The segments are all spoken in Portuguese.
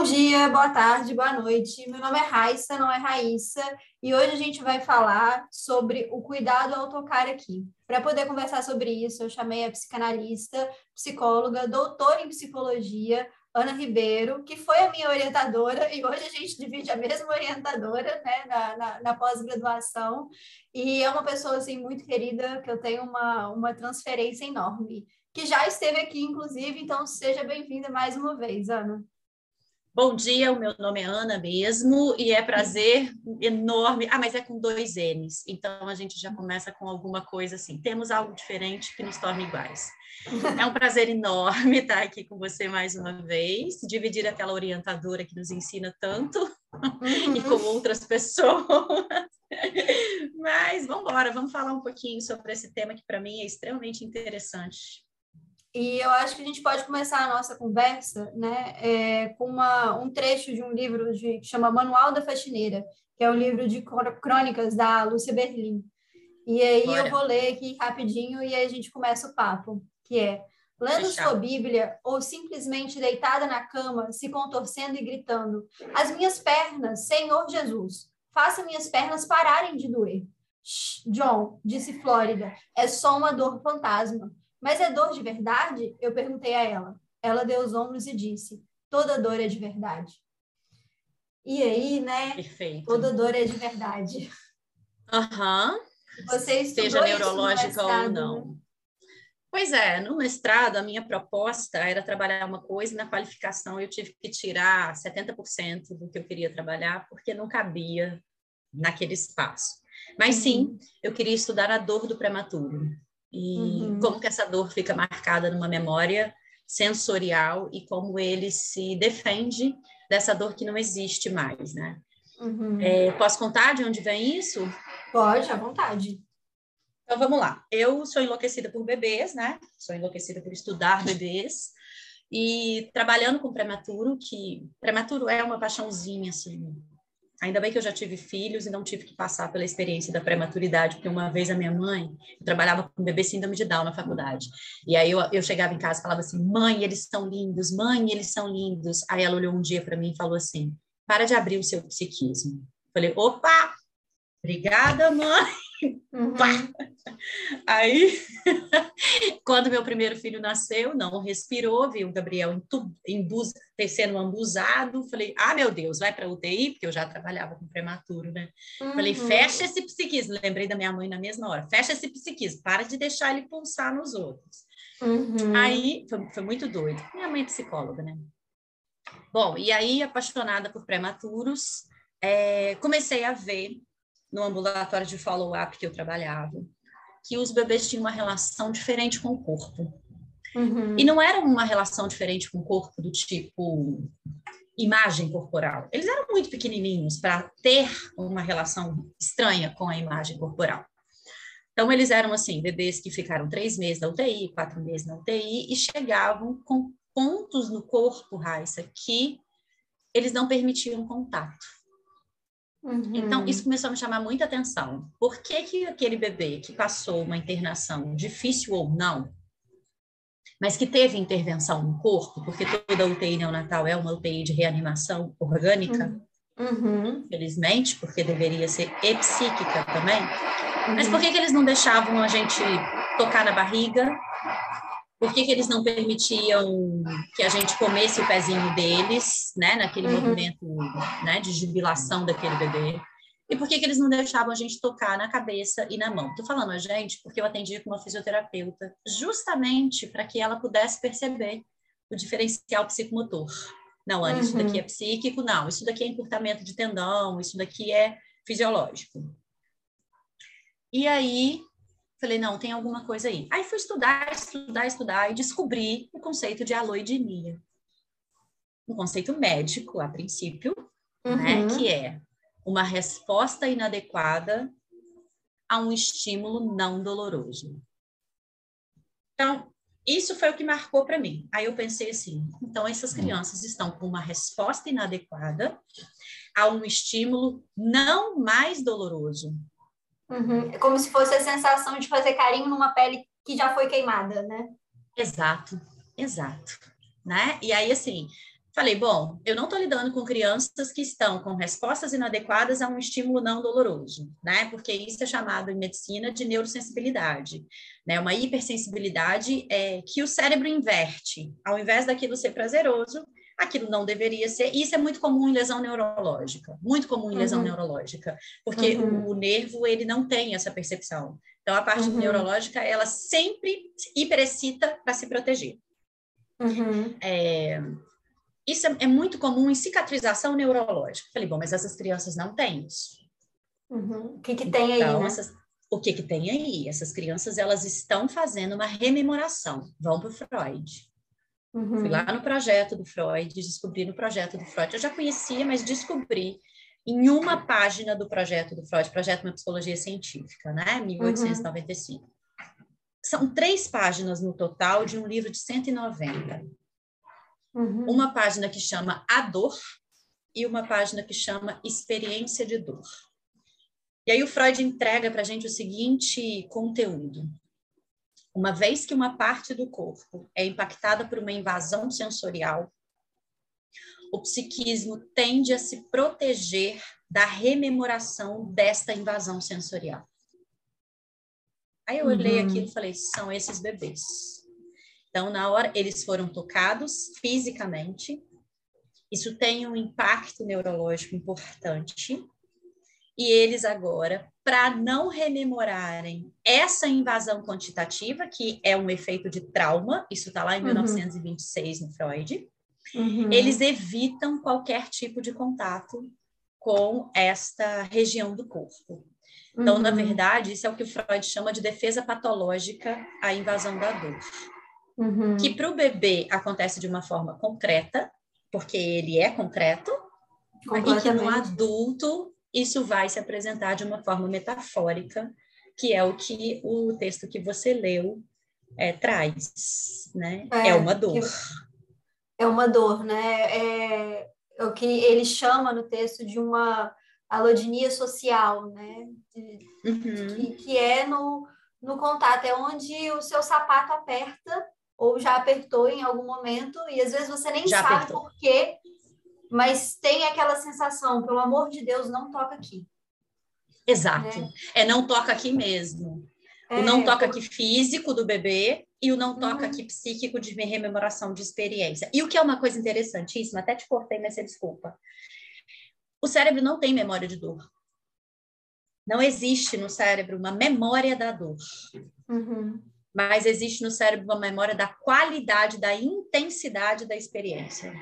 Bom dia, boa tarde, boa noite. Meu nome é Raissa, não é Raíssa, e hoje a gente vai falar sobre o cuidado ao tocar aqui. Para poder conversar sobre isso, eu chamei a psicanalista, psicóloga, doutora em psicologia, Ana Ribeiro, que foi a minha orientadora, e hoje a gente divide a mesma orientadora né, na, na, na pós-graduação, e é uma pessoa assim, muito querida, que eu tenho uma, uma transferência enorme, que já esteve aqui, inclusive, então seja bem-vinda mais uma vez, Ana. Bom dia, o meu nome é Ana mesmo, e é prazer enorme. Ah, mas é com dois N's, então a gente já começa com alguma coisa assim. Temos algo diferente que nos torna iguais. É um prazer enorme estar aqui com você mais uma vez, dividir aquela orientadora que nos ensina tanto uhum. e com outras pessoas. Mas vamos embora, vamos falar um pouquinho sobre esse tema que para mim é extremamente interessante. E eu acho que a gente pode começar a nossa conversa né, é, com uma, um trecho de um livro de, que chama Manual da Faxineira, que é um livro de crônicas da Lúcia Berlim. E aí Bora. eu vou ler aqui rapidinho e aí a gente começa o papo, que é lendo sua Bíblia ou simplesmente deitada na cama, se contorcendo e gritando: As minhas pernas, Senhor Jesus, faça minhas pernas pararem de doer. John, disse Flórida, é só uma dor fantasma. Mas é dor de verdade? Eu perguntei a ela. Ela deu os ombros e disse: toda dor é de verdade. E aí, né? Perfeito. Toda dor é de verdade. Aham. Uhum. Você Seja neurológica ou não. Né? Pois é, no mestrado a minha proposta era trabalhar uma coisa e na qualificação eu tive que tirar 70% do que eu queria trabalhar porque não cabia naquele espaço. Mas sim, uhum. eu queria estudar a dor do prematuro e uhum. como que essa dor fica marcada numa memória sensorial e como ele se defende dessa dor que não existe mais, né? Uhum. É, posso contar de onde vem isso? Pode, à vontade. Então vamos lá. Eu sou enlouquecida por bebês, né? Sou enlouquecida por estudar bebês e trabalhando com prematuro, que prematuro é uma paixãozinha assim Ainda bem que eu já tive filhos e não tive que passar pela experiência da prematuridade, porque uma vez a minha mãe, eu trabalhava com bebê síndrome de Down na faculdade. E aí eu, eu chegava em casa e falava assim: mãe, eles são lindos, mãe, eles são lindos. Aí ela olhou um dia para mim e falou assim: para de abrir o seu psiquismo. Falei: opa, obrigada, mãe. Uhum. Aí, quando meu primeiro filho nasceu, não respirou, viu o Gabriel sendo ambusado. Falei, ah, meu Deus, vai para UTI, porque eu já trabalhava com prematuro, né? Uhum. Falei, fecha esse psiquismo. Lembrei da minha mãe na mesma hora, fecha esse psiquismo, para de deixar ele pulsar nos outros. Uhum. Aí, foi, foi muito doido. Minha mãe é psicóloga, né? Bom, e aí, apaixonada por prematuros, é, comecei a ver no ambulatório de follow-up que eu trabalhava, que os bebês tinham uma relação diferente com o corpo. Uhum. E não era uma relação diferente com o corpo do tipo imagem corporal. Eles eram muito pequenininhos para ter uma relação estranha com a imagem corporal. Então, eles eram assim, bebês que ficaram três meses na UTI, quatro meses na UTI, e chegavam com pontos no corpo, Raissa, que eles não permitiam contato. Uhum. Então, isso começou a me chamar muita atenção. Por que, que aquele bebê que passou uma internação, difícil ou não, mas que teve intervenção no corpo, porque toda UTI neonatal é uma UTI de reanimação orgânica, uhum. infelizmente, porque deveria ser e psíquica também, uhum. mas por que, que eles não deixavam a gente tocar na barriga por que, que, eles não permitiam que a gente comesse o pezinho deles, né, naquele uhum. movimento né, de jubilação daquele bebê? E por que, que eles não deixavam a gente tocar na cabeça e na mão? Estou falando a gente porque eu atendia com uma fisioterapeuta, justamente para que ela pudesse perceber o diferencial psicomotor. Não, Ana, uhum. isso daqui é uhum. psíquico, não, isso daqui é encurtamento de tendão, isso daqui é fisiológico. E aí Falei, não, tem alguma coisa aí. Aí fui estudar, estudar, estudar e descobri o conceito de aloidemia. Um conceito médico, a princípio, né, uhum. né, que é uma resposta inadequada a um estímulo não doloroso. Então, isso foi o que marcou para mim. Aí eu pensei assim: então essas crianças estão com uma resposta inadequada a um estímulo não mais doloroso, Uhum. É como se fosse a sensação de fazer carinho numa pele que já foi queimada, né? Exato, exato. Né? E aí, assim, Falei, bom, eu não estou lidando com crianças que estão com respostas inadequadas a um estímulo não doloroso, né? Porque isso é chamado em medicina de neurosensibilidade, né? Uma hipersensibilidade é, que o cérebro inverte. Ao invés daquilo ser prazeroso, aquilo não deveria ser. Isso é muito comum em lesão neurológica, muito comum em lesão uhum. neurológica, porque uhum. o, o, nervo ele não tem essa percepção. Então a parte uhum. neurológica ela sempre hiperexcita para se proteger. Uhum. É, isso é, é, muito comum em cicatrização neurológica. Falei, bom, mas essas crianças não têm isso. Uhum. O que, que tem aí? Então, né? essas, o que, que tem aí? Essas crianças elas estão fazendo uma rememoração. Vão para o Freud. Uhum. Fui lá no projeto do Freud, descobri no projeto do Freud. Eu já conhecia, mas descobri em uma página do projeto do Freud, Projeto de Psicologia Científica, né? 1895. Uhum. São três páginas no total de um livro de 190. Uhum. Uma página que chama A Dor e uma página que chama Experiência de Dor. E aí o Freud entrega para a gente o seguinte conteúdo. Uma vez que uma parte do corpo é impactada por uma invasão sensorial, o psiquismo tende a se proteger da rememoração desta invasão sensorial. Aí eu olhei uhum. aquilo e falei: são esses bebês. Então, na hora, eles foram tocados fisicamente, isso tem um impacto neurológico importante, e eles agora, para não rememorarem essa invasão quantitativa, que é um efeito de trauma, isso está lá em uhum. 1926 no Freud, uhum. eles evitam qualquer tipo de contato com esta região do corpo. Então, uhum. na verdade, isso é o que o Freud chama de defesa patológica à invasão da dor uhum. que para o bebê acontece de uma forma concreta, porque ele é concreto, e que no adulto isso vai se apresentar de uma forma metafórica, que é o que o texto que você leu é, traz, né? É, é uma dor. É uma dor, né? É, é o que ele chama no texto de uma alodinia social, né? De, uhum. que, que é no, no contato, é onde o seu sapato aperta ou já apertou em algum momento e às vezes você nem já sabe apertou. por quê, mas tem aquela sensação, pelo amor de Deus, não toca aqui. Exato. Né? É não toca aqui mesmo. É, o não toca aqui físico do bebê e o não toca uhum. aqui psíquico de rememoração de experiência. E o que é uma coisa interessantíssima, até te cortei, mas você desculpa. O cérebro não tem memória de dor. Não existe no cérebro uma memória da dor. Uhum mas existe no cérebro uma memória da qualidade, da intensidade da experiência.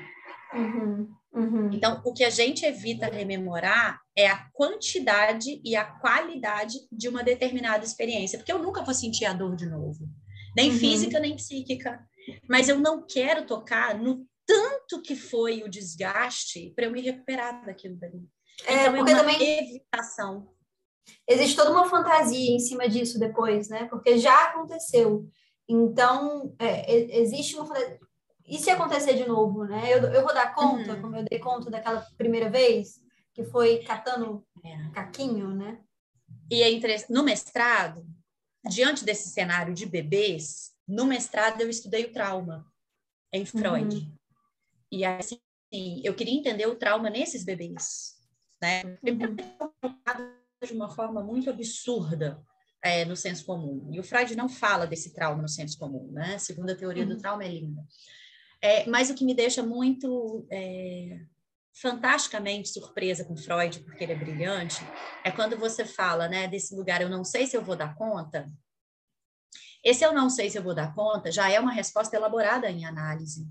Uhum, uhum. Então, o que a gente evita rememorar é a quantidade e a qualidade de uma determinada experiência, porque eu nunca vou sentir a dor de novo, nem uhum. física, nem psíquica, mas eu não quero tocar no tanto que foi o desgaste para eu me recuperar daquilo dali. É, então, é uma também... evitação existe toda uma fantasia em cima disso depois, né? Porque já aconteceu. Então, é, existe uma fantasia. E se acontecer de novo, né? Eu, eu vou dar conta, uhum. como eu dei conta daquela primeira vez, que foi catando é. caquinho, né? E entre, no mestrado, diante desse cenário de bebês, no mestrado eu estudei o trauma em Freud. Uhum. E assim, eu queria entender o trauma nesses bebês, né? Uhum de uma forma muito absurda é, no senso comum. E o Freud não fala desse trauma no senso comum, né? Segundo a teoria uhum. do trauma é linda. É, mas o que me deixa muito é, fantasticamente surpresa com Freud, porque ele é brilhante, é quando você fala, né, desse lugar, eu não sei se eu vou dar conta. Esse eu não sei se eu vou dar conta já é uma resposta elaborada em análise.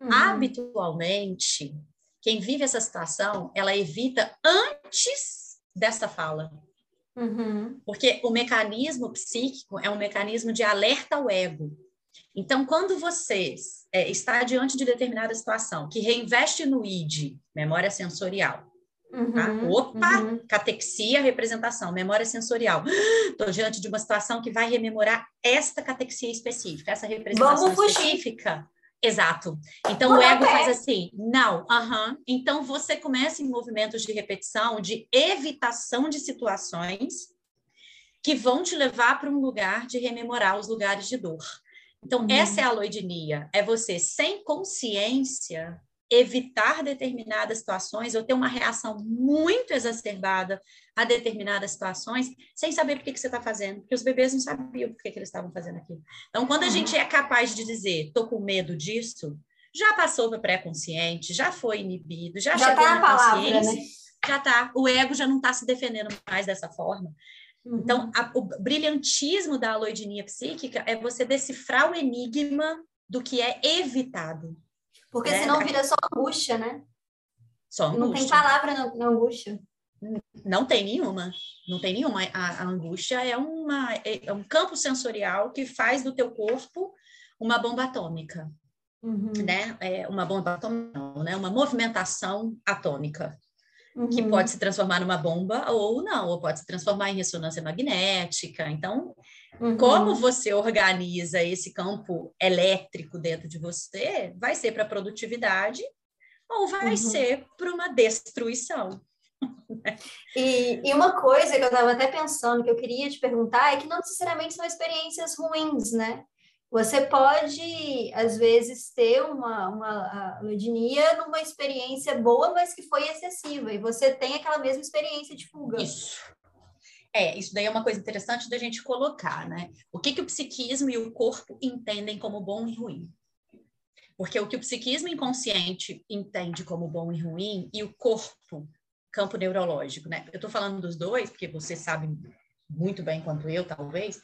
Uhum. Habitualmente, quem vive essa situação, ela evita antes dessa fala. Uhum. Porque o mecanismo psíquico é um mecanismo de alerta ao ego. Então, quando você é, está diante de determinada situação que reinveste no ID, memória sensorial, tá? uhum. tá? opa, uhum. catexia, representação, memória sensorial. Estou diante de uma situação que vai rememorar esta catexia específica, essa representação Vamos específica. Exato. Então o ego faz assim, não, aham. Então você começa em movimentos de repetição, de evitação de situações que vão te levar para um lugar de rememorar os lugares de dor. Então, uhum. essa é a aloidinia, é você sem consciência evitar determinadas situações ou ter uma reação muito exacerbada a determinadas situações sem saber por que, que você está fazendo, porque os bebês não sabiam por que, que eles estavam fazendo aquilo. Então, quando a uhum. gente é capaz de dizer, estou com medo disso, já passou para pré-consciente, já foi inibido, já, já chegou tá na, na palavra, consciência, né? já está. O ego já não está se defendendo mais dessa forma. Uhum. Então, a, o brilhantismo da aloidinia psíquica é você decifrar o enigma do que é evitado. Porque né? senão vira só angústia, né? Só angústia. Não tem palavra na, na angústia. Não tem nenhuma, não tem nenhuma. A, a angústia é, uma, é, é um campo sensorial que faz do teu corpo uma bomba atômica, uhum. né? É uma bomba atômica, né? Uma movimentação atômica uhum. que pode se transformar numa bomba ou não, ou pode se transformar em ressonância magnética. Então, uhum. como você organiza esse campo elétrico dentro de você, vai ser para produtividade ou vai uhum. ser para uma destruição. E, e, uma coisa que eu estava até pensando, que eu queria te perguntar, é que não necessariamente são experiências ruins, né? Você pode, às vezes, ter uma, uma numa experiência boa, mas que foi excessiva, e você tem aquela mesma experiência de fuga. Isso. É, isso daí é uma coisa interessante da gente colocar, né? O que, que o psiquismo e o corpo entendem como bom e ruim? Porque o que o psiquismo inconsciente entende como bom e ruim, e o corpo, campo neurológico, né? Eu estou falando dos dois, porque você sabe muito bem quanto eu, talvez,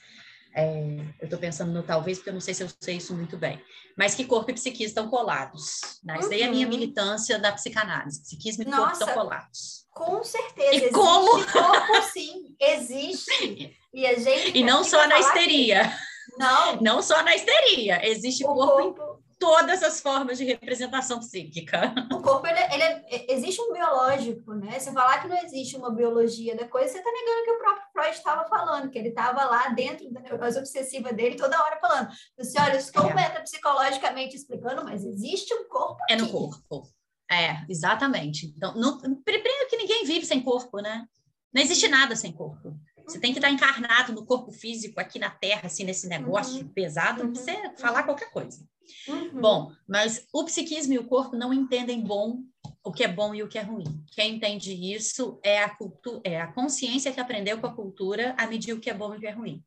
é, eu estou pensando no talvez, porque eu não sei se eu sei isso muito bem. Mas que corpo e psiquismo estão colados. Né? Isso uhum. daí é a minha uhum. militância da psicanálise. Psiquismo e Nossa, corpo estão colados. Com certeza. E existe como? corpo, sim. Existe. E a gente. E não só na histeria. Que... Não. Não só na histeria. Existe o corpo, corpo todas as formas de representação psíquica. O corpo, ele, ele é, existe um biológico, né? Se falar que não existe uma biologia da coisa, você está negando o que o próprio Freud estava falando, que ele estava lá dentro da neurose obsessiva dele toda hora falando. Assim, olha, estou é. metapsicologicamente explicando, mas existe um corpo aqui. É no corpo. É, exatamente. Então, não, primeiro que ninguém vive sem corpo, né? Não existe nada sem corpo. Você tem que estar encarnado no corpo físico aqui na Terra, assim, nesse negócio uhum. pesado, uhum. para você falar qualquer coisa. Uhum. Bom, mas o psiquismo e o corpo não entendem bom o que é bom e o que é ruim. Quem entende isso é a cultura, é a consciência que aprendeu com a cultura a medir o que é bom e o que é ruim.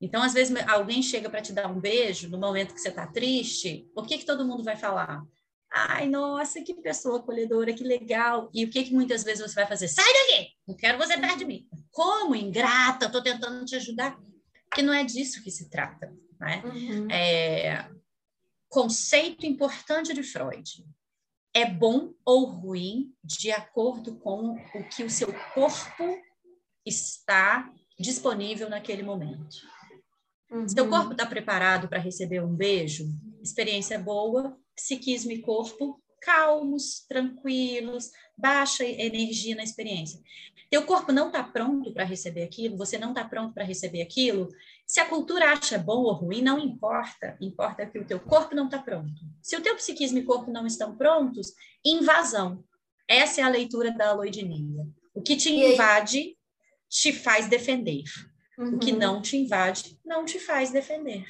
Então, às vezes, alguém chega para te dar um beijo no momento que você está triste, o que, que todo mundo vai falar? Ai, nossa, que pessoa acolhedora, que legal. E o que, que muitas vezes você vai fazer? Sai daqui! Não quero você perto de mim. Como ingrata, estou tentando te ajudar. Porque não é disso que se trata. Né? Uhum. É, conceito importante de Freud. É bom ou ruim de acordo com o que o seu corpo está disponível naquele momento. Uhum. Seu corpo está preparado para receber um beijo? Experiência boa, psiquismo e corpo calmos, tranquilos, baixa energia na experiência. Teu corpo não está pronto para receber aquilo, você não está pronto para receber aquilo. Se a cultura acha bom ou ruim, não importa. Importa que o teu corpo não está pronto. Se o teu psiquismo e corpo não estão prontos, invasão. Essa é a leitura da aloidinia. O que te invade te faz defender. Uhum. O que uhum. não te invade não te faz defender.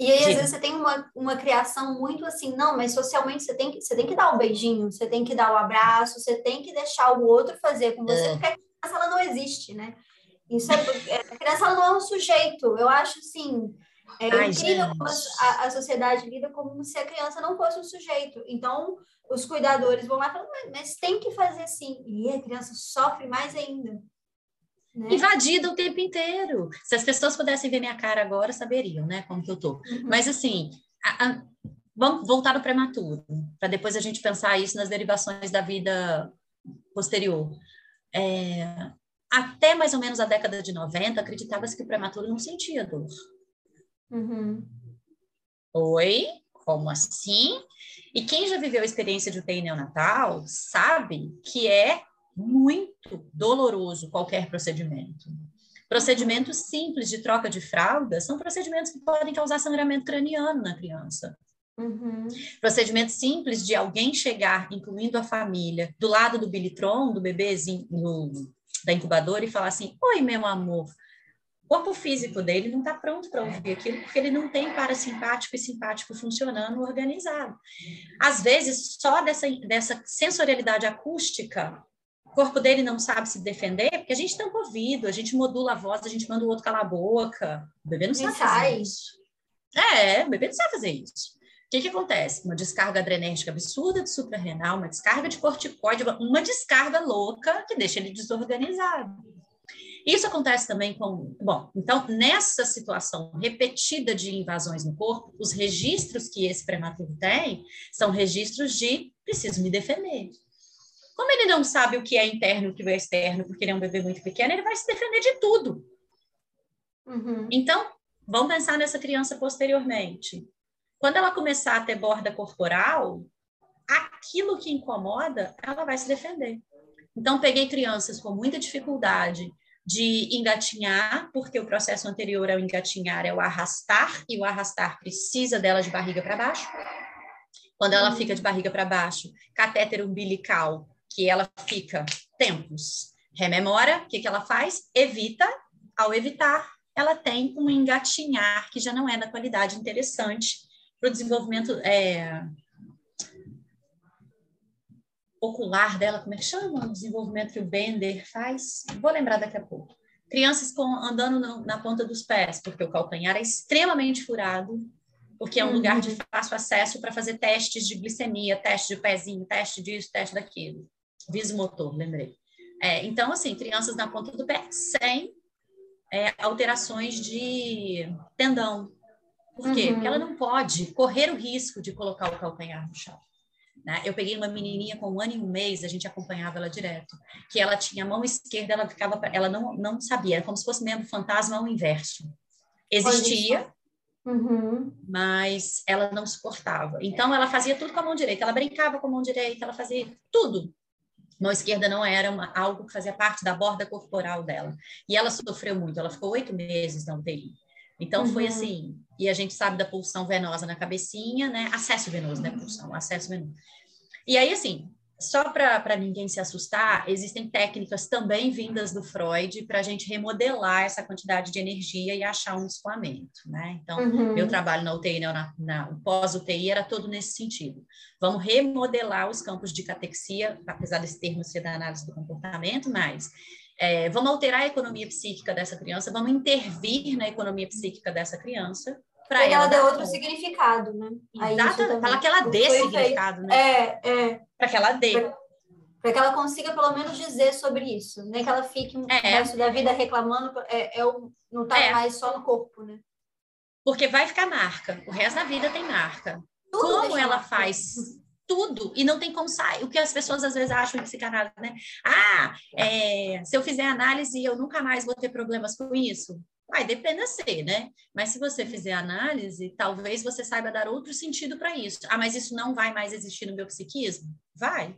E aí, às vezes, você tem uma, uma criação muito assim, não, mas socialmente você tem, que, você tem que dar o beijinho, você tem que dar o abraço, você tem que deixar o outro fazer com você, é. porque a criança ela não existe, né? Isso é, é, a criança ela não é um sujeito. Eu acho, assim, é incrível como a, a, sociedade lida como se a criança não fosse um sujeito. Então, os cuidadores vão lá e falam, mas tem que fazer assim. E a criança sofre mais ainda. Né? Invadida o tempo inteiro. Se as pessoas pudessem ver minha cara agora, saberiam, né, como que eu tô. Uhum. Mas assim, a, a, vamos voltar ao prematuro, para depois a gente pensar isso nas derivações da vida posterior. É, até mais ou menos a década de 90, acreditava-se que o prematuro não sentia dor. Uhum. Oi? Como assim? E quem já viveu a experiência de UTI neonatal sabe que é muito doloroso qualquer procedimento. Procedimentos simples de troca de fralda são procedimentos que podem causar sangramento craniano na criança. Uhum. Procedimento simples de alguém chegar, incluindo a família, do lado do bilitron, do bebezinho, no, da incubadora, e falar assim: Oi, meu amor, corpo físico dele não está pronto para ouvir aquilo, porque ele não tem parasimpático e simpático funcionando organizado. Às vezes, só dessa, dessa sensorialidade acústica, o corpo dele não sabe se defender, porque a gente tampa o ouvido, a gente modula a voz, a gente manda o outro calar a boca. O bebê não sabe fazer isso. É, o bebê não sabe fazer isso. O que, que acontece? Uma descarga adrenérgica absurda de suprarrenal, uma descarga de corticóide, uma descarga louca que deixa ele desorganizado. Isso acontece também com. Bom, então, nessa situação repetida de invasões no corpo, os registros que esse prematuro tem são registros de preciso me defender. Como ele não sabe o que é interno e o que é externo, porque ele é um bebê muito pequeno, ele vai se defender de tudo. Uhum. Então, vamos pensar nessa criança posteriormente. Quando ela começar a ter borda corporal, aquilo que incomoda, ela vai se defender. Então, peguei crianças com muita dificuldade de engatinhar, porque o processo anterior ao engatinhar é o arrastar, e o arrastar precisa dela de barriga para baixo. Quando ela fica de barriga para baixo, catéter umbilical, que ela fica tempos, rememora, o que, que ela faz? Evita, ao evitar, ela tem um engatinhar que já não é da qualidade interessante para o desenvolvimento é, ocular dela, como é que chama? O desenvolvimento que o Bender faz. Vou lembrar daqui a pouco. Crianças com, andando no, na ponta dos pés, porque o calcanhar é extremamente furado, porque é um uhum. lugar de fácil acesso para fazer testes de glicemia, teste de pezinho, teste disso, teste daquilo. Visomotor, lembrei. É, então, assim, crianças na ponta do pé sem é, alterações de tendão. Por quê? Uhum. Porque ela não pode correr o risco de colocar o calcanhar no chão. Né? Eu peguei uma menininha com um ano e um mês, a gente acompanhava ela direto, que ela tinha a mão esquerda, ela ficava, ela não, não sabia, era como se fosse membro fantasma ao inverso. Existia, uhum. mas ela não suportava. Então, ela fazia tudo com a mão direita, ela brincava com a mão direita, ela fazia tudo. Mão esquerda não era uma, algo que fazia parte da borda corporal dela. E ela sofreu muito, ela ficou oito meses na UTI. Então, uhum. foi assim, e a gente sabe da pulsão venosa na cabecinha, né? Acesso venoso, né? Pulsão, acesso venoso. E aí, assim, só para ninguém se assustar, existem técnicas também vindas do Freud para a gente remodelar essa quantidade de energia e achar um escoamento, né? Então, uhum. meu trabalho na UTI, né, na, na pós-UTI, era todo nesse sentido. Vamos remodelar os campos de catexia, apesar desse termo ser da análise do comportamento, mas é, vamos alterar a economia psíquica dessa criança, vamos intervir na economia psíquica dessa criança para ela, ela dê outro significado, né? Exato, para que ela dê significado, né? É, é. Para que ela dê. Para que ela consiga pelo menos dizer sobre isso, né? Que ela fique o é. resto da vida reclamando, é, é o, não está é. mais só no corpo, né? Porque vai ficar marca, o resto da vida tem marca. Tudo Como ela marca. faz tudo e não tem como sair. O que as pessoas às vezes acham em psicanálise, né? Ah, é, se eu fizer análise, eu nunca mais vou ter problemas com isso. Vai depender ser, né? Mas se você fizer análise, talvez você saiba dar outro sentido para isso. Ah, mas isso não vai mais existir no meu psiquismo? Vai.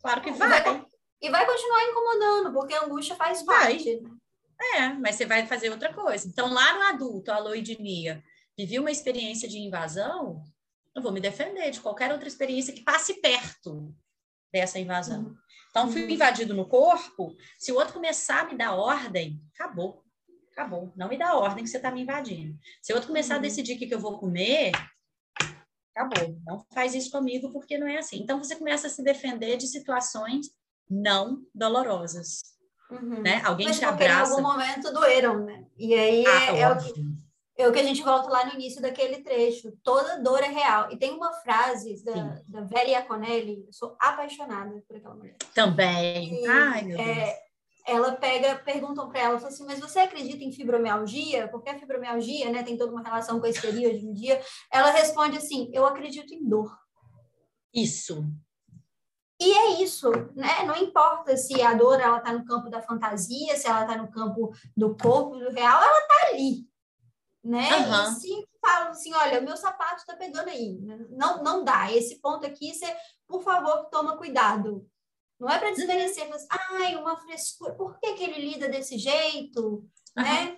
Claro que vai. vai e vai continuar incomodando, porque a angústia faz parte. Vai. É, mas você vai fazer outra coisa. Então, lá no adulto, a loidemia, vivi uma experiência de invasão, eu vou me defender de qualquer outra experiência que passe perto dessa invasão. Uhum. Então, fui uhum. invadido no corpo, se o outro começar a me dar ordem, acabou. Acabou. Não me dá ordem que você está me invadindo. Se outro começar uhum. a decidir o que, que eu vou comer, acabou. Não faz isso comigo porque não é assim. Então, você começa a se defender de situações não dolorosas. Uhum. Né? Alguém Mas te abraça. em algum momento doeram, né? E aí ah, é, é, o que, é o que a gente volta lá no início daquele trecho. Toda dor é real. E tem uma frase da, da Vera Iaconelli, eu sou apaixonada por aquela mulher. Também. E, Ai, meu é, Deus. Ela pega, perguntam para ela, assim, mas você acredita em fibromialgia? Porque a fibromialgia, né, tem toda uma relação com a histeria hoje em dia. Ela responde assim, eu acredito em dor. Isso. E é isso, né? Não importa se a dor ela está no campo da fantasia, se ela está no campo do corpo, do real, ela está ali né? Uhum. E se falam assim, olha, meu sapato está pegando aí, não, não dá. Esse ponto aqui, você, por favor, toma cuidado. Não é para uhum. desmerecer, mas, ai, uma frescura, por que, que ele lida desse jeito, uhum. né?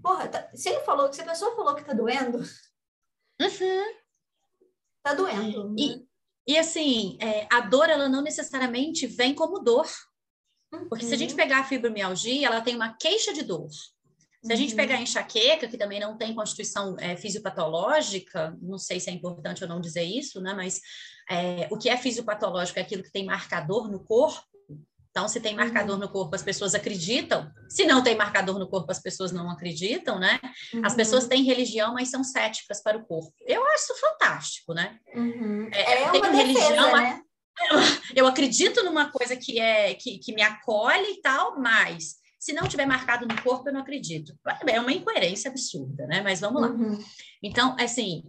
Porra, tá, se ele falou, se a pessoa falou que tá doendo, uhum. tá doendo. Né? E, e assim, é, a dor, ela não necessariamente vem como dor. Porque se a gente uhum. pegar a fibromialgia, ela tem uma queixa de dor. Se a gente uhum. pegar a enxaqueca, que também não tem constituição é, fisiopatológica, não sei se é importante ou não dizer isso, né? Mas é, o que é fisiopatológico é aquilo que tem marcador no corpo. Então, se tem marcador uhum. no corpo, as pessoas acreditam. Se não tem marcador no corpo, as pessoas não acreditam, né? Uhum. As pessoas têm religião, mas são céticas para o corpo. Eu acho fantástico, né? Uhum. É, é uma religião, defesa, né? eu acredito numa coisa que é que, que me acolhe e tal, mas se não tiver marcado no corpo, eu não acredito. É uma incoerência absurda, né? Mas vamos lá. Uhum. Então, assim,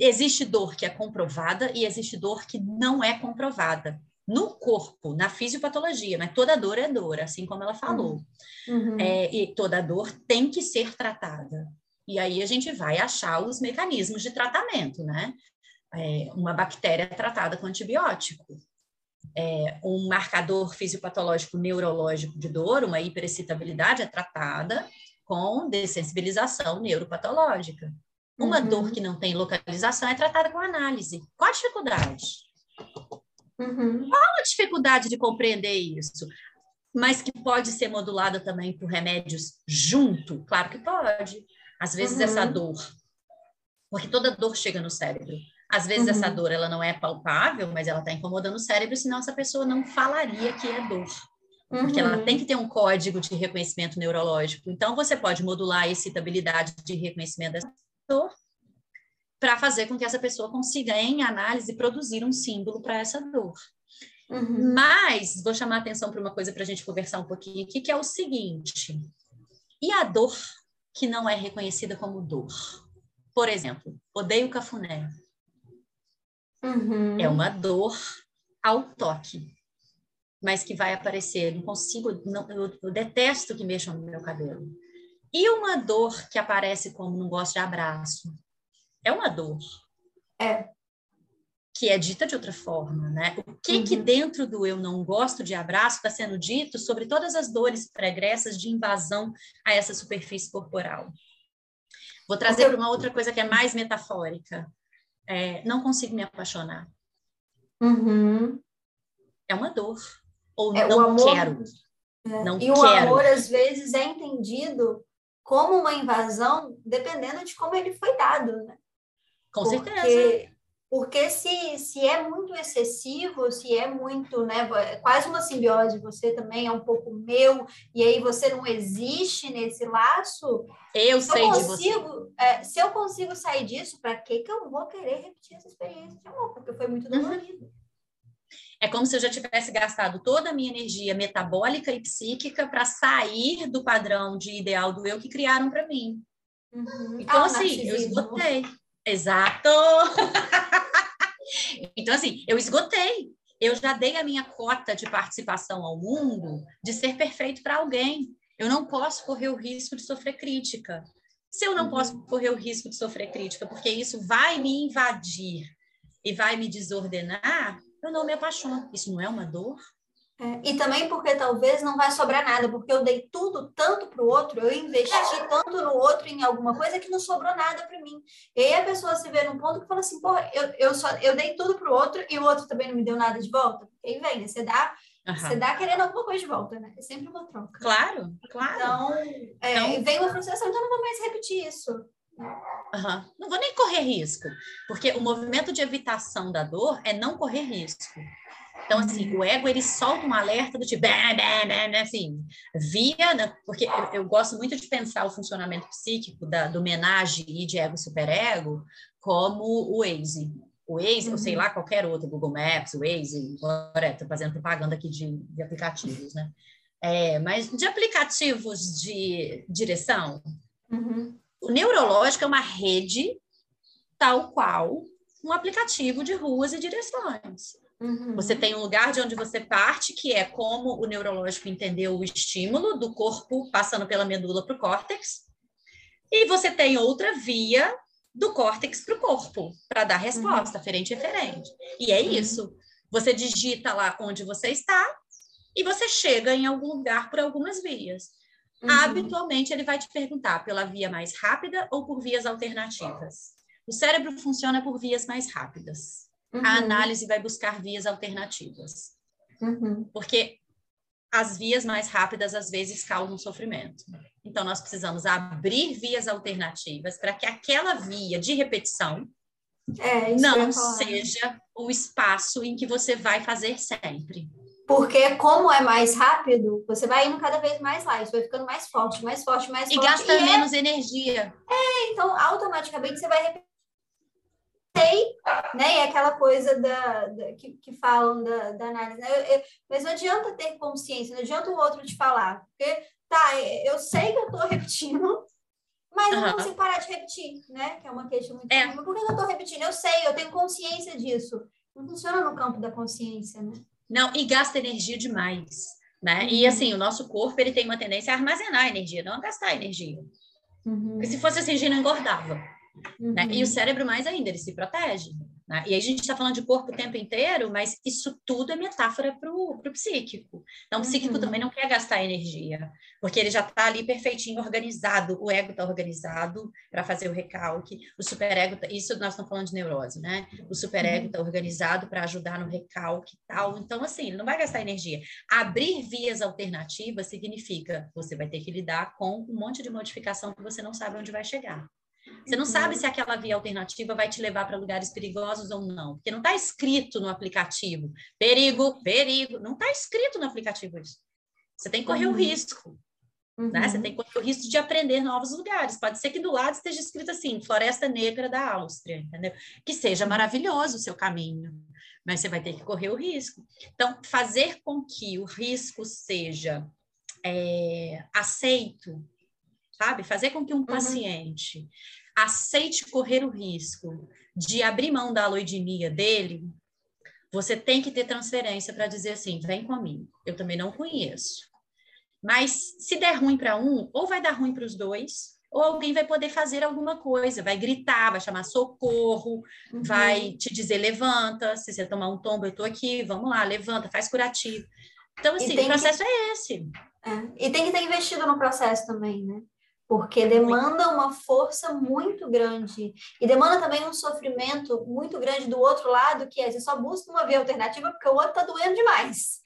existe dor que é comprovada e existe dor que não é comprovada. No corpo, na fisiopatologia, mas toda dor é dor, assim como ela falou. Uhum. uhum. É, e toda dor tem que ser tratada. E aí a gente vai achar os mecanismos de tratamento, né? É, uma bactéria tratada com antibiótico é, um marcador fisiopatológico neurológico de dor, uma hiperexcitabilidade, é tratada com dessensibilização neuropatológica. Uma uhum. dor que não tem localização é tratada com análise. Qual a dificuldade? Uhum. Qual a dificuldade de compreender isso? Mas que pode ser modulada também por remédios junto? Claro que pode. Às vezes uhum. essa dor, porque toda dor chega no cérebro. Às vezes uhum. essa dor ela não é palpável, mas ela está incomodando o cérebro, senão essa pessoa não falaria que é dor. Uhum. Porque ela uhum. tem que ter um código de reconhecimento neurológico. Então, você pode modular a excitabilidade de reconhecimento dessa dor para fazer com que essa pessoa consiga, em análise, produzir um símbolo para essa dor. Uhum. Mas, vou chamar a atenção para uma coisa para a gente conversar um pouquinho aqui, que é o seguinte: e a dor que não é reconhecida como dor? Por exemplo, odeio cafuné. Uhum. É uma dor ao toque, mas que vai aparecer. Não consigo, não, eu, eu detesto que mexam no meu cabelo. E uma dor que aparece como não gosto de abraço. É uma dor. É. Que é dita de outra forma, né? O que uhum. que dentro do eu não gosto de abraço está sendo dito sobre todas as dores pregressas de invasão a essa superfície corporal? Vou trazer para uma outra coisa que é mais metafórica é, não consigo me apaixonar. Uhum. É uma dor. Ou é, não amor, quero. É. Não e quero. o amor, às vezes, é entendido como uma invasão, dependendo de como ele foi dado, né? Com Porque certeza. Porque se, se é muito excessivo, se é muito, né, é quase uma simbiose, você também é um pouco meu, e aí você não existe nesse laço. Eu sei consigo, de você. É, se eu consigo sair disso, para que, que eu vou querer repetir essa experiência de amor? Porque foi muito dolorido. Uhum. É como se eu já tivesse gastado toda a minha energia metabólica e psíquica para sair do padrão de ideal do eu que criaram para mim. Uhum. Então, ah, assim, eu esgotei. Exato! então, assim, eu esgotei. Eu já dei a minha cota de participação ao mundo de ser perfeito para alguém. Eu não posso correr o risco de sofrer crítica. Se eu não uhum. posso correr o risco de sofrer crítica, porque isso vai me invadir e vai me desordenar, eu não me apaixono. Isso não é uma dor? É, e também porque talvez não vai sobrar nada, porque eu dei tudo tanto para o outro, eu investi tanto no outro em alguma coisa que não sobrou nada para mim. E aí a pessoa se vê num ponto que fala assim, porra, eu, eu, só, eu dei tudo para o outro e o outro também não me deu nada de volta. E aí vem, né? Você dá, uhum. você dá querendo alguma coisa de volta, né? É sempre uma troca. Claro, claro. Então, é, então... vem uma frustração, então não vou mais repetir isso. Uhum. Não vou nem correr risco, porque o movimento de evitação da dor é não correr risco. Então, assim, o ego, ele solta um alerta do tipo, bah, bah, bah, assim, via, né? porque eu, eu, gosto muito de pensar o funcionamento psíquico da, do menage e de ego superego como o Waze. O Waze, uhum. ou sei lá, qualquer outro, Google Maps, o Waze, estou fazendo propaganda aqui de, de aplicativos, né? É, mas de aplicativos de direção, uhum. o neurológico é uma rede tal qual um aplicativo de ruas e direções. Uhum. Você tem um lugar de onde você parte, que é como o neurológico entendeu o estímulo do corpo passando pela medula para o córtex, e você tem outra via do córtex para o corpo, para dar resposta, uhum. ferente referente. E é uhum. isso. Você digita lá onde você está e você chega em algum lugar por algumas vias. Uhum. Habitualmente, ele vai te perguntar pela via mais rápida ou por vias alternativas. O cérebro funciona por vias mais rápidas. Uhum. A análise vai buscar vias alternativas. Uhum. Porque as vias mais rápidas às vezes causam sofrimento. Então, nós precisamos abrir vias alternativas para que aquela via de repetição é, não seja o espaço em que você vai fazer sempre. Porque como é mais rápido, você vai indo cada vez mais lá, isso vai ficando mais forte, mais forte, mais e forte. Gasta e gasta menos é... energia. É, então automaticamente você vai repetir né? E aquela coisa da, da que, que, falam da, da análise. Né? Eu, eu, mas não adianta ter consciência, não adianta o outro te falar. Porque, tá, eu sei que eu estou repetindo, mas uhum. eu não consigo parar de repetir, né? Que é uma queixa muito é. Por que eu estou repetindo? Eu sei, eu tenho consciência disso. Não funciona no campo da consciência, né? Não, e gasta energia demais, né? Uhum. E assim, o nosso corpo, ele tem uma tendência a armazenar energia, não a gastar energia. Uhum. Porque se fosse assim, a gente não engordava. Né? E o uhum. cérebro, mais ainda, ele se protege. Né? E aí a gente está falando de corpo o tempo inteiro, mas isso tudo é metáfora para o psíquico. Então, o psíquico uhum. também não quer gastar energia, porque ele já está ali perfeitinho, organizado. O ego está organizado para fazer o recalque. O superego, tá, isso nós estamos falando de neurose, né? O superego está uhum. organizado para ajudar no recalque e tal. Então, assim, ele não vai gastar energia. Abrir vias alternativas significa você vai ter que lidar com um monte de modificação que você não sabe onde vai chegar. Você não sabe uhum. se aquela via alternativa vai te levar para lugares perigosos ou não, porque não está escrito no aplicativo. Perigo, perigo. Não está escrito no aplicativo isso. Você tem que correr uhum. o risco. Uhum. Né? Você uhum. tem que correr o risco de aprender novos lugares. Pode ser que do lado esteja escrito assim, Floresta Negra da Áustria, entendeu? Que seja uhum. maravilhoso o seu caminho, mas você vai ter que correr o risco. Então, fazer com que o risco seja é, aceito sabe? Fazer com que um uhum. paciente uhum. aceite correr o risco de abrir mão da aloidemia dele, você tem que ter transferência para dizer assim: vem comigo, eu também não conheço. Mas se der ruim para um, ou vai dar ruim para os dois, ou alguém vai poder fazer alguma coisa, vai gritar, vai chamar socorro, uhum. vai te dizer levanta, se você tomar um tombo, eu estou aqui, vamos lá, levanta, faz curativo. Então, assim, o processo que... é esse. É. E tem que ter investido no processo também, né? Porque demanda uma força muito grande e demanda também um sofrimento muito grande do outro lado, que é você só busca uma via alternativa porque o outro está doendo demais.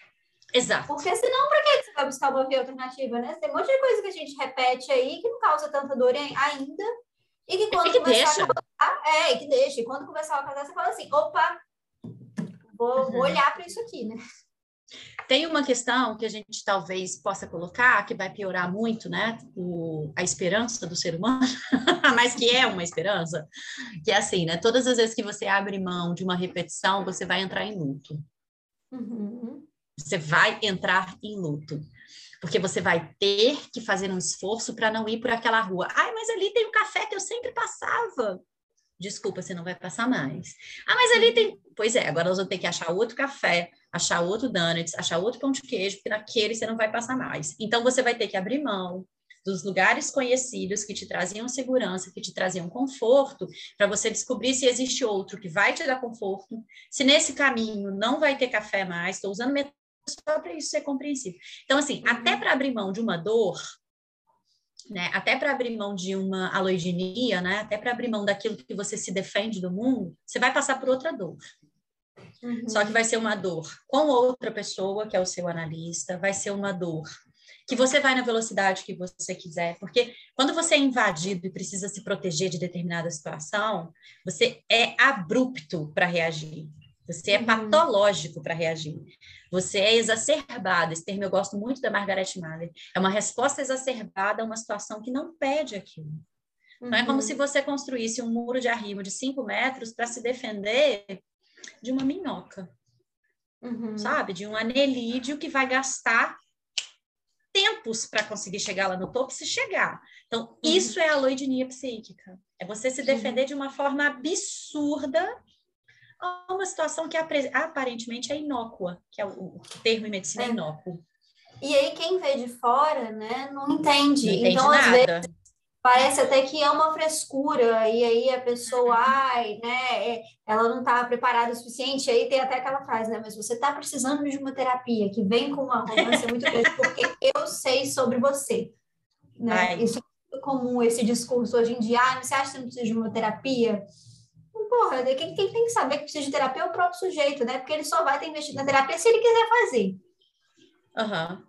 Exato. Porque senão, para que você vai buscar uma via alternativa, né? Tem um monte de coisa que a gente repete aí que não causa tanta dor ainda e que quando e que começar deixa. a causar, é, e que deixa. E quando começar a causar, você fala assim, opa, vou, vou uhum. olhar para isso aqui, né? Tem uma questão que a gente talvez possa colocar, que vai piorar muito, né, o, a esperança do ser humano, mas que é uma esperança, que é assim, né, todas as vezes que você abre mão de uma repetição, você vai entrar em luto. Uhum. Você vai entrar em luto. Porque você vai ter que fazer um esforço para não ir por aquela rua. Ai, mas ali tem um café que eu sempre passava. Desculpa, você não vai passar mais. Ah, mas ali tem. Pois é, agora nós vamos ter que achar outro café, achar outro donuts, achar outro pão de queijo, porque naquele você não vai passar mais. Então você vai ter que abrir mão dos lugares conhecidos que te traziam segurança, que te traziam conforto, para você descobrir se existe outro que vai te dar conforto, se nesse caminho não vai ter café mais, estou usando metáforas só para isso ser compreensível. Então, assim, uhum. até para abrir mão de uma dor, né, até para abrir mão de uma aloidemia, né, até para abrir mão daquilo que você se defende do mundo, você vai passar por outra dor. Uhum. Só que vai ser uma dor com outra pessoa, que é o seu analista, vai ser uma dor que você vai na velocidade que você quiser, porque quando você é invadido e precisa se proteger de determinada situação, você é abrupto para reagir. Você é uhum. patológico para reagir. Você é exacerbado. Esse termo eu gosto muito da Margaret Mahler. É uma resposta exacerbada a uma situação que não pede aquilo. Uhum. Não é como uhum. se você construísse um muro de arrimo de 5 metros para se defender de uma minhoca. Uhum. Sabe? De um anelídeo que vai gastar tempos para conseguir chegar lá no topo, se chegar. Então, uhum. isso é a loidinia psíquica. É você se defender de uma forma absurda a uma situação que aparentemente é inócua, que é o, termo em medicina é. inócuo. E aí quem vê de fora, né, não entende. Não entende então, nada. às vezes, parece até que é uma frescura, e aí a pessoa, uhum. ai, né, é, ela não está preparada o suficiente, aí tem até aquela frase, né, mas você está precisando de uma terapia que vem com uma arrogância muito grande, porque eu sei sobre você, né, isso é muito comum, esse discurso hoje em dia, ah, você acha que você não precisa de uma terapia? Porra, quem, quem tem que saber que precisa de terapia é o próprio sujeito, né? Porque ele só vai ter investido na terapia se ele quiser fazer. Uhum.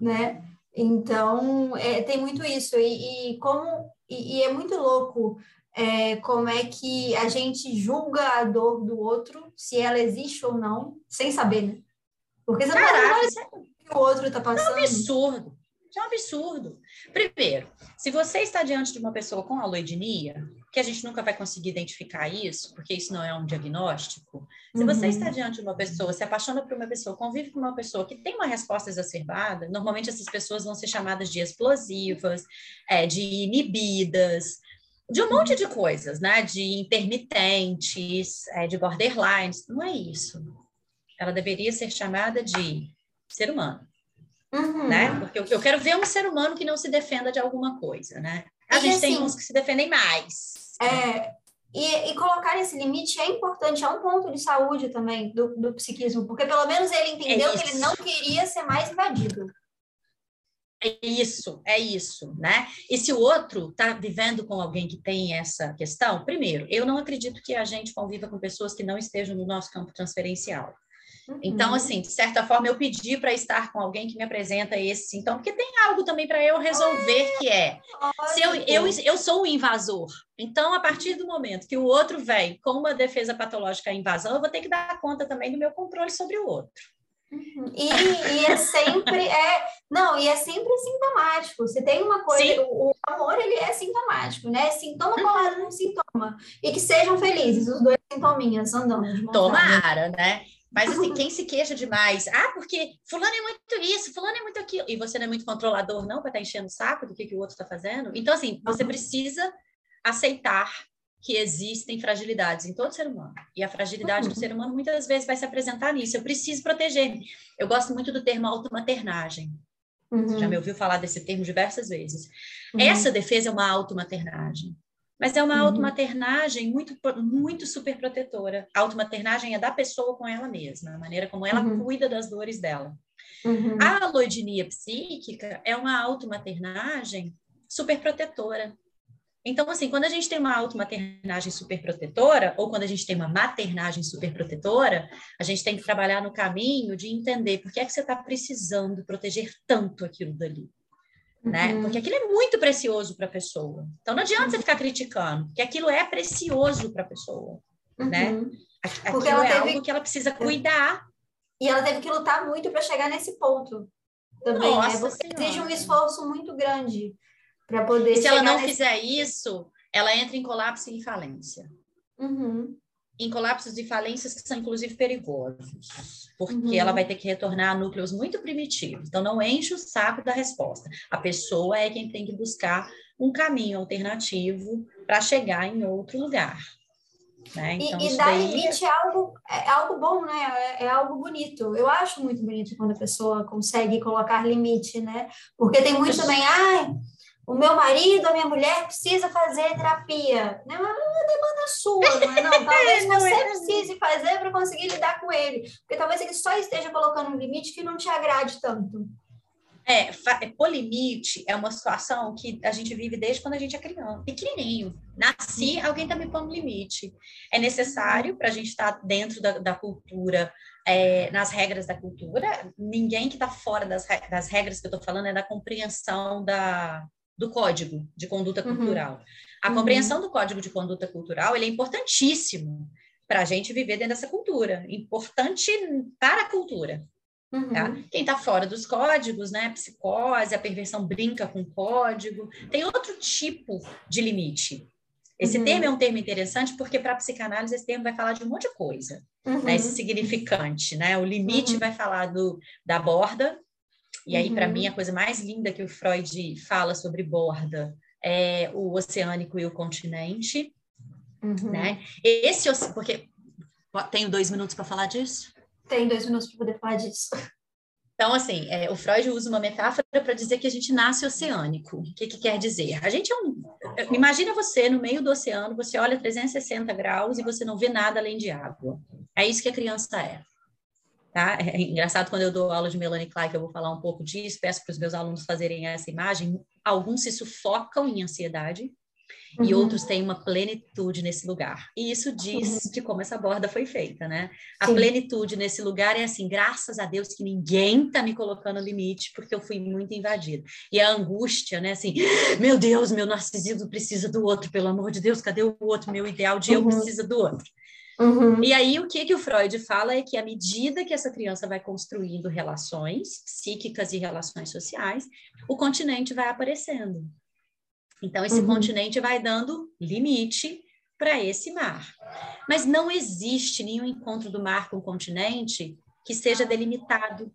né? Então, é, tem muito isso. E, e como e, e, é muito louco é, como é que a gente julga a dor do outro, se ela existe ou não, sem saber, né? Porque você Caraca, não sabe o que o outro está passando. É um absurdo. É um absurdo. Primeiro, se você está diante de uma pessoa com aloidinia, que a gente nunca vai conseguir identificar isso, porque isso não é um diagnóstico. Se você uhum. está diante de uma pessoa, se apaixona por uma pessoa, convive com uma pessoa que tem uma resposta exacerbada, normalmente essas pessoas vão ser chamadas de explosivas, é, de inibidas, de um monte de coisas, né? De intermitentes, é, de borderlines. Não é isso. Ela deveria ser chamada de ser humano. Uhum. Né? Porque eu, eu, quero ver um ser humano que não se defenda de alguma coisa, né? A e gente assim, tem uns que se defendem mais. É, e, e, colocar esse limite é importante, é um ponto de saúde também do, do psiquismo, porque pelo menos ele entendeu é que ele não queria ser mais invadido. É isso, é isso, né? E se o outro está vivendo com alguém que tem essa questão, primeiro, eu não acredito que a gente conviva com pessoas que não estejam no nosso campo transferencial. Então, uhum. assim, de certa forma, eu pedi para estar com alguém que me apresenta esse sintoma, porque tem algo também para eu resolver que é, se eu, eu, eu sou o invasor, então, a partir do momento que o outro vem com uma defesa patológica à invasão, eu vou ter que dar conta também do meu controle sobre o outro. Uhum. E, e, é sempre é não e é sempre sintomático. Se tem uma coisa, o, o, amor ele é sintomático, né? Sintoma uhum. colado no sintoma e que sejam felizes os dois sintominhas andando. Tomara, né? Mas assim, quem se queixa demais, ah, porque fulano é muito isso, fulano é muito aquilo, e você não é muito controlador, não, para estar tá enchendo o saco do que, que o outro está fazendo. Então, assim, você precisa aceitar que existem fragilidades em todo ser humano. E a fragilidade uhum. do ser humano muitas vezes vai se apresentar nisso. Eu preciso proteger-me. Eu gosto muito do termo automaternagem. Uhum. Já me ouviu falar desse termo diversas vezes. Uhum. Essa defesa é uma automaternagem. Mas é uma uhum. automaternagem muito, muito super protetora. A automaternagem é da pessoa com ela mesma, a maneira como ela uhum. cuida das dores dela. Uhum. A aloidinia psíquica é uma automaternagem super protetora. Então, assim, quando a gente tem uma automaternagem super protetora, ou quando a gente tem uma maternagem super protetora, a gente tem que trabalhar no caminho de entender por que é que você está precisando proteger tanto aquilo dali né? Uhum. Porque aquilo é muito precioso para a pessoa. Então não adianta você ficar criticando, porque aquilo é precioso para a pessoa, né? uhum. né? Aquilo porque ela é teve... algo que ela precisa cuidar. E ela teve que lutar muito para chegar nesse ponto também, né? Nossa né? Porque exige um esforço muito grande para poder. E se ela não nesse... fizer isso, ela entra em colapso e falência. Uhum em colapsos e falências que são inclusive perigosos, porque uhum. ela vai ter que retornar a núcleos muito primitivos. Então não enche o saco da resposta. A pessoa é quem tem que buscar um caminho alternativo para chegar em outro lugar. Né? Então, e, e dar limite é algo, é algo bom, né? É, é, algo bonito. Eu acho muito bonito quando a pessoa consegue colocar limite, né? Porque tem muito também, ai, o meu marido, a minha mulher precisa fazer terapia. Não é uma demanda sua, não é? Não, talvez não você é. precise fazer para conseguir lidar com ele. Porque talvez ele só esteja colocando um limite que não te agrade tanto. É, é polimite é uma situação que a gente vive desde quando a gente é criança, pequenininho. Nasci, alguém está me pondo limite. É necessário para a gente estar tá dentro da, da cultura, é, nas regras da cultura. Ninguém que está fora das, das regras que eu estou falando é da compreensão da, do código de conduta uhum. cultural. A uhum. compreensão do código de conduta cultural ele é importantíssimo para a gente viver dentro dessa cultura, importante para a cultura. Uhum. Tá? Quem está fora dos códigos, né? Psicose, a perversão brinca com código, tem outro tipo de limite. Esse uhum. termo é um termo interessante porque para a psicanálise esse termo vai falar de um monte de coisa, uhum. né? Esse significante, né? O limite uhum. vai falar do, da borda, e aí, uhum. para mim, a coisa mais linda que o Freud fala sobre borda é o oceânico e o continente, uhum. né? Esse, porque tenho dois minutos para falar disso? Tenho dois minutos para poder falar disso. Então, assim, é, o Freud usa uma metáfora para dizer que a gente nasce oceânico. O que, que quer dizer? A gente é um. Imagina você no meio do oceano, você olha 360 graus e você não vê nada além de água. É isso que a criança é. Tá? É engraçado quando eu dou aula de Melanie Klein, que eu vou falar um pouco disso, peço para os meus alunos fazerem essa imagem. Alguns se sufocam em ansiedade, Uhum. E outros têm uma plenitude nesse lugar. E isso diz uhum. de como essa borda foi feita, né? A Sim. plenitude nesse lugar é assim, graças a Deus que ninguém está me colocando limite, porque eu fui muito invadida. E a angústia, né? Assim, meu Deus, meu narcisismo precisa do outro, pelo amor de Deus, cadê o outro? Meu ideal de eu uhum. precisa do outro. Uhum. E aí, o que, que o Freud fala é que à medida que essa criança vai construindo relações psíquicas e relações sociais, o continente vai aparecendo. Então, esse uhum. continente vai dando limite para esse mar. Mas não existe nenhum encontro do mar com o continente que seja delimitado,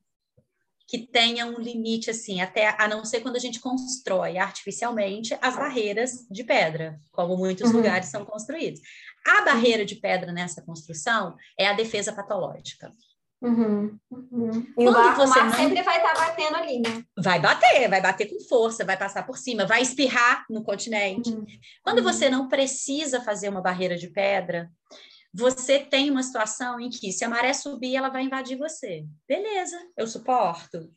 que tenha um limite assim, até a não ser quando a gente constrói artificialmente as barreiras de pedra, como muitos uhum. lugares são construídos. A barreira de pedra nessa construção é a defesa patológica. Uhum, uhum. E o você não... sempre vai estar tá batendo ali, né? Vai bater, vai bater com força, vai passar por cima, vai espirrar no continente. Uhum. Quando uhum. você não precisa fazer uma barreira de pedra, você tem uma situação em que, se a maré subir, ela vai invadir você. Beleza, eu suporto.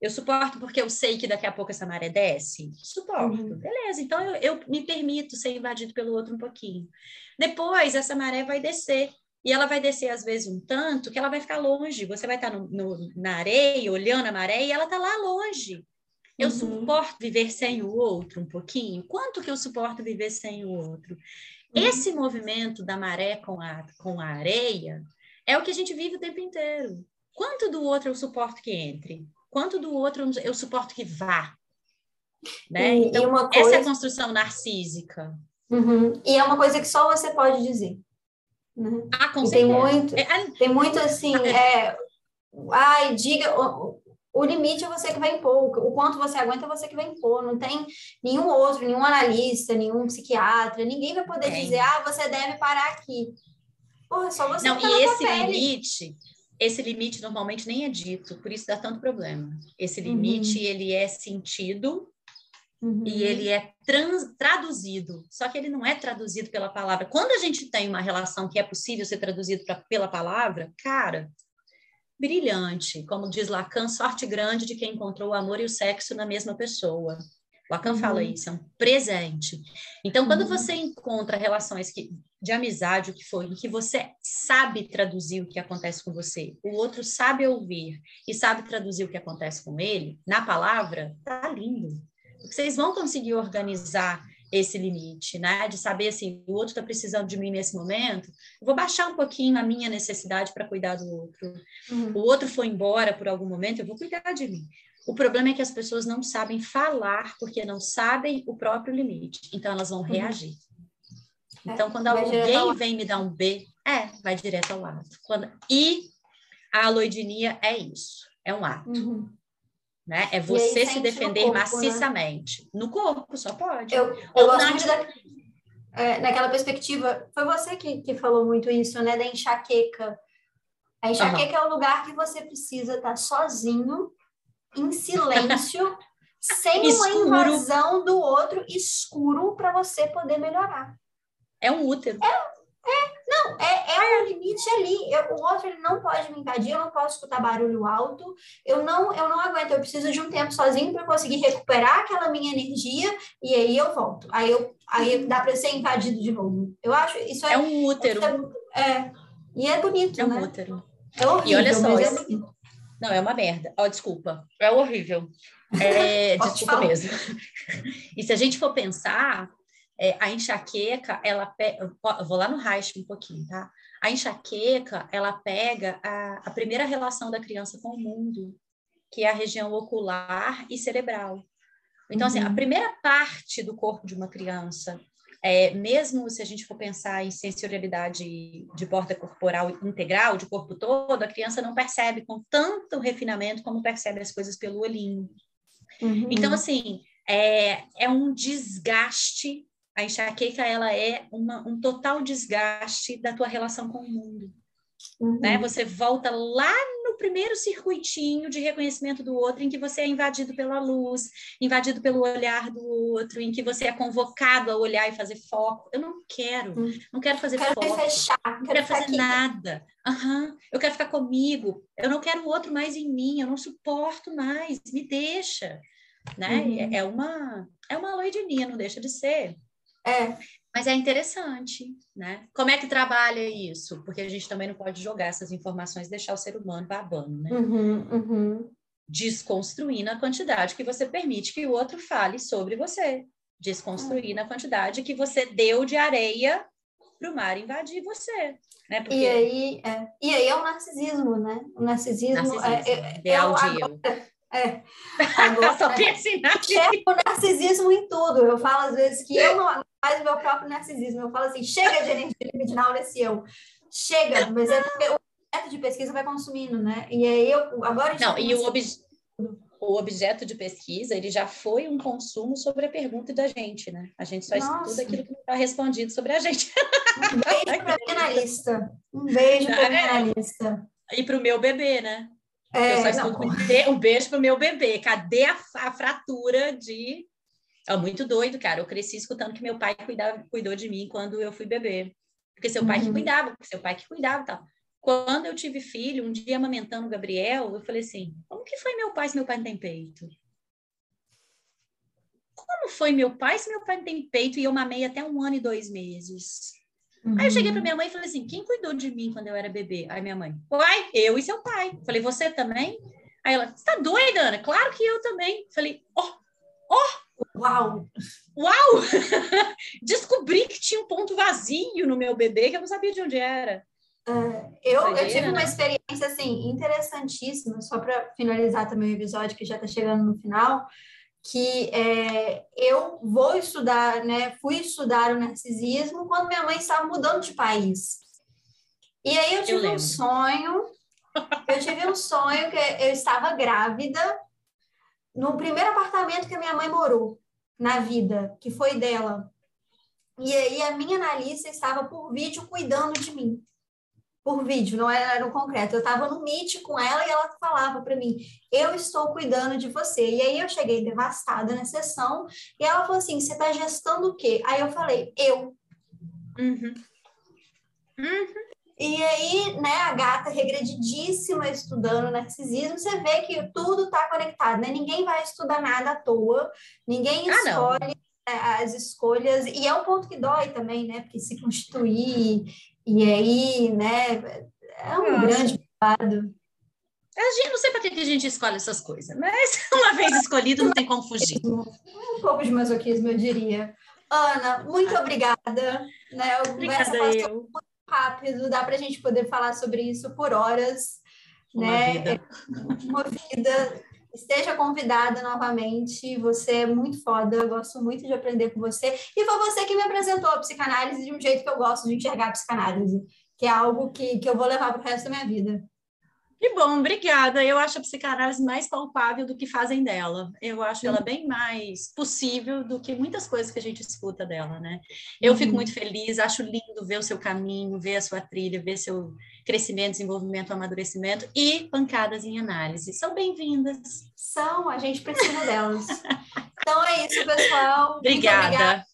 Eu suporto porque eu sei que daqui a pouco essa maré desce? Suporto. Uhum. Beleza, então eu, eu, me permito ser invadido pelo outro um pouquinho. Depois, essa maré vai descer. E ela vai descer, às vezes, um tanto que ela vai ficar longe. Você vai estar no, no, na areia, olhando a maré, e ela está lá longe. Eu uhum. suporto viver sem o outro um pouquinho? Quanto que eu suporto viver sem o outro? Uhum. Esse movimento da maré com a, com a areia é o que a gente vive o tempo inteiro. Quanto do outro eu suporto que entre? Quanto do outro eu suporto que vá. Né? E, então, e coisa... essa é a construção narcísica. Uhum. E é uma coisa que só você pode dizer. Né? Ah, com tem muito, é, tem muito assim, é, ai, diga, o, o, limite é você que vai impor, o quanto você aguenta é você que vai impor, não tem nenhum outro, nenhum analista, nenhum psiquiatra, ninguém vai poder é. dizer, ah, você deve parar aqui. Porra, só você Não, e esse limite, esse limite normalmente nem é dito, por isso dá tanto problema. Esse limite, uhum. ele é sentido uhum. e ele é trans, traduzido, só que ele não é traduzido pela palavra. Quando a gente tem uma relação que é possível ser traduzido pra, pela palavra, cara, brilhante. Como diz Lacan, sorte grande de quem encontrou o amor e o sexo na mesma pessoa. Lacan uhum. fala isso, é um presente. Então, quando uhum. você encontra relações que, de amizade, o que for, em que você sabe traduzir o que acontece com você, o outro sabe ouvir e sabe traduzir o que acontece com ele, na palavra, tá lindo. Porque vocês vão conseguir organizar esse limite, né? De saber assim, o outro está precisando de mim nesse momento, eu vou baixar um pouquinho a minha necessidade para cuidar do outro. Uhum. O outro foi embora por algum momento, eu vou cuidar de mim. O problema é que as pessoas não sabem falar porque não sabem o próprio limite. Então elas vão uhum. reagir. É, então quando alguém vem me dar um B, é, vai direto ao ato. Quando... E a aloidinia é isso, é um ato. Uhum. Né? É você se defender no corpo, né? maciçamente. Né? No corpo, só pode. Eu, eu gosto muito da, é, naquela perspectiva, foi você que, que falou muito isso, né? Da enxaqueca. A enxaqueca uhum. é o lugar que você precisa estar sozinho em silêncio, sem escuro. uma invasão do outro, escuro, para você poder melhorar. É um útero. É, é não, é, é o limite ali. Eu, o outro ele não pode me invadir, eu não posso escutar barulho alto, eu não, eu não aguento, eu preciso de um tempo sozinho para conseguir recuperar aquela minha energia e aí eu volto. Aí, eu, aí dá para ser invadido de novo. Eu acho isso é. É um útero. É, é e é bonito, é um né? útero. É horrível, e olha só, mas é bonito. Não, é uma merda. Ó, oh, desculpa. É horrível. É, desculpa mesmo. E se a gente for pensar, é, a enxaqueca, ela pega. Vou lá no Reich um pouquinho, tá? A enxaqueca, ela pega a, a primeira relação da criança com o mundo, que é a região ocular e cerebral. Então, uhum. assim, a uhum. primeira parte do corpo de uma criança é, mesmo se a gente for pensar em sensorialidade de borda corporal integral, de corpo todo, a criança não percebe com tanto refinamento como percebe as coisas pelo olhinho. Uhum. Então, assim, é, é um desgaste, a enxaqueca, ela é uma, um total desgaste da tua relação com o mundo. Uhum. Né? Você volta lá no primeiro circuitinho de reconhecimento do outro, em que você é invadido pela luz, invadido pelo olhar do outro, em que você é convocado a olhar e fazer foco. Eu não quero, uhum. não quero fazer quero foco. Fechar, não quero fazer aqui. nada. Uhum. Eu quero ficar comigo. Eu não quero o outro mais em mim. Eu não suporto mais. Me deixa. Né? Uhum. É, é uma é uma loidinia, não deixa de ser. É. Mas é interessante, né? Como é que trabalha isso? Porque a gente também não pode jogar essas informações e deixar o ser humano babando, né? Uhum, uhum. Desconstruindo a quantidade que você permite que o outro fale sobre você. Desconstruindo a quantidade que você deu de areia para o mar invadir você. Né? Porque... E, aí, é, e aí é o narcisismo, né? O narcisismo, narcisismo é, é, ideal é, de eu. É. Agora, Só pensa em narcisismo. o narcisismo em tudo. Eu falo às vezes que eu não mais o meu próprio narcisismo. Eu falo assim, chega de energia libidinal nesse eu. Chega, mas é porque o objeto de pesquisa vai consumindo, né? E aí eu agora Não, e o, ob... o objeto de pesquisa, ele já foi um consumo sobre a pergunta da gente, né? A gente só Nossa. estuda aquilo que não está respondido sobre a gente. Um beijo para minha analista. Um beijo para minha é. analista. E para o meu bebê, né? É, eu só estudo um beijo para o meu bebê. Cadê a, a fratura de é muito doido, cara. Eu cresci escutando que meu pai cuidava, cuidou de mim quando eu fui bebê. Porque seu pai uhum. que cuidava, seu pai que cuidava e tal. Quando eu tive filho, um dia amamentando o Gabriel, eu falei assim: como que foi meu pai se meu pai não tem peito? Como foi meu pai se meu pai não tem peito e eu mamei até um ano e dois meses? Uhum. Aí eu cheguei para uhum. minha mãe e falei assim: quem cuidou de mim quando eu era bebê? Aí minha mãe, pai, eu e seu pai. Falei, você também? Aí ela, você tá doida, Ana? Claro que eu também. Falei, ó, oh, ó, oh, Uau! Uau! Descobri que tinha um ponto vazio no meu bebê que eu não sabia de onde era. Uh, eu, eu tive uma né? experiência assim interessantíssima, só para finalizar também o episódio que já está chegando no final, que é, eu vou estudar, né? Fui estudar o narcisismo quando minha mãe estava mudando de país. E aí eu tive eu um sonho, eu tive um sonho que eu estava grávida no primeiro apartamento que a minha mãe morou na vida, que foi dela. E aí a minha analista estava por vídeo cuidando de mim. Por vídeo, não era no concreto. Eu estava no Meet com ela e ela falava para mim: Eu estou cuidando de você. E aí eu cheguei devastada na sessão e ela falou assim: Você está gestando o quê? Aí eu falei: Eu. Uhum. Uhum. E aí, né, a gata regredidíssima estudando narcisismo, você vê que tudo está conectado, né? Ninguém vai estudar nada à toa, ninguém ah, escolhe não. as escolhas, e é um ponto que dói também, né? Porque se constituir, e aí, né, é um Nossa. grande lado. A gente não sei para que a gente escolhe essas coisas, mas uma vez escolhido não tem como fugir. Um pouco de masoquismo, eu diria. Ana, muito ah. obrigada. Né? Obrigada eu rápido, dá para a gente poder falar sobre isso por horas. Uma né? vida. Uma vida. Esteja convidada novamente, você é muito foda, eu gosto muito de aprender com você. E foi você que me apresentou a psicanálise de um jeito que eu gosto de enxergar a psicanálise, que é algo que, que eu vou levar para o resto da minha vida. Que bom, obrigada. Eu acho a psicanálise mais palpável do que fazem dela. Eu acho ela bem mais possível do que muitas coisas que a gente escuta dela, né? Eu uhum. fico muito feliz, acho lindo ver o seu caminho, ver a sua trilha, ver seu crescimento, desenvolvimento, amadurecimento e pancadas em análise. São bem-vindas. São, a gente precisa delas. então é isso, pessoal. Obrigada.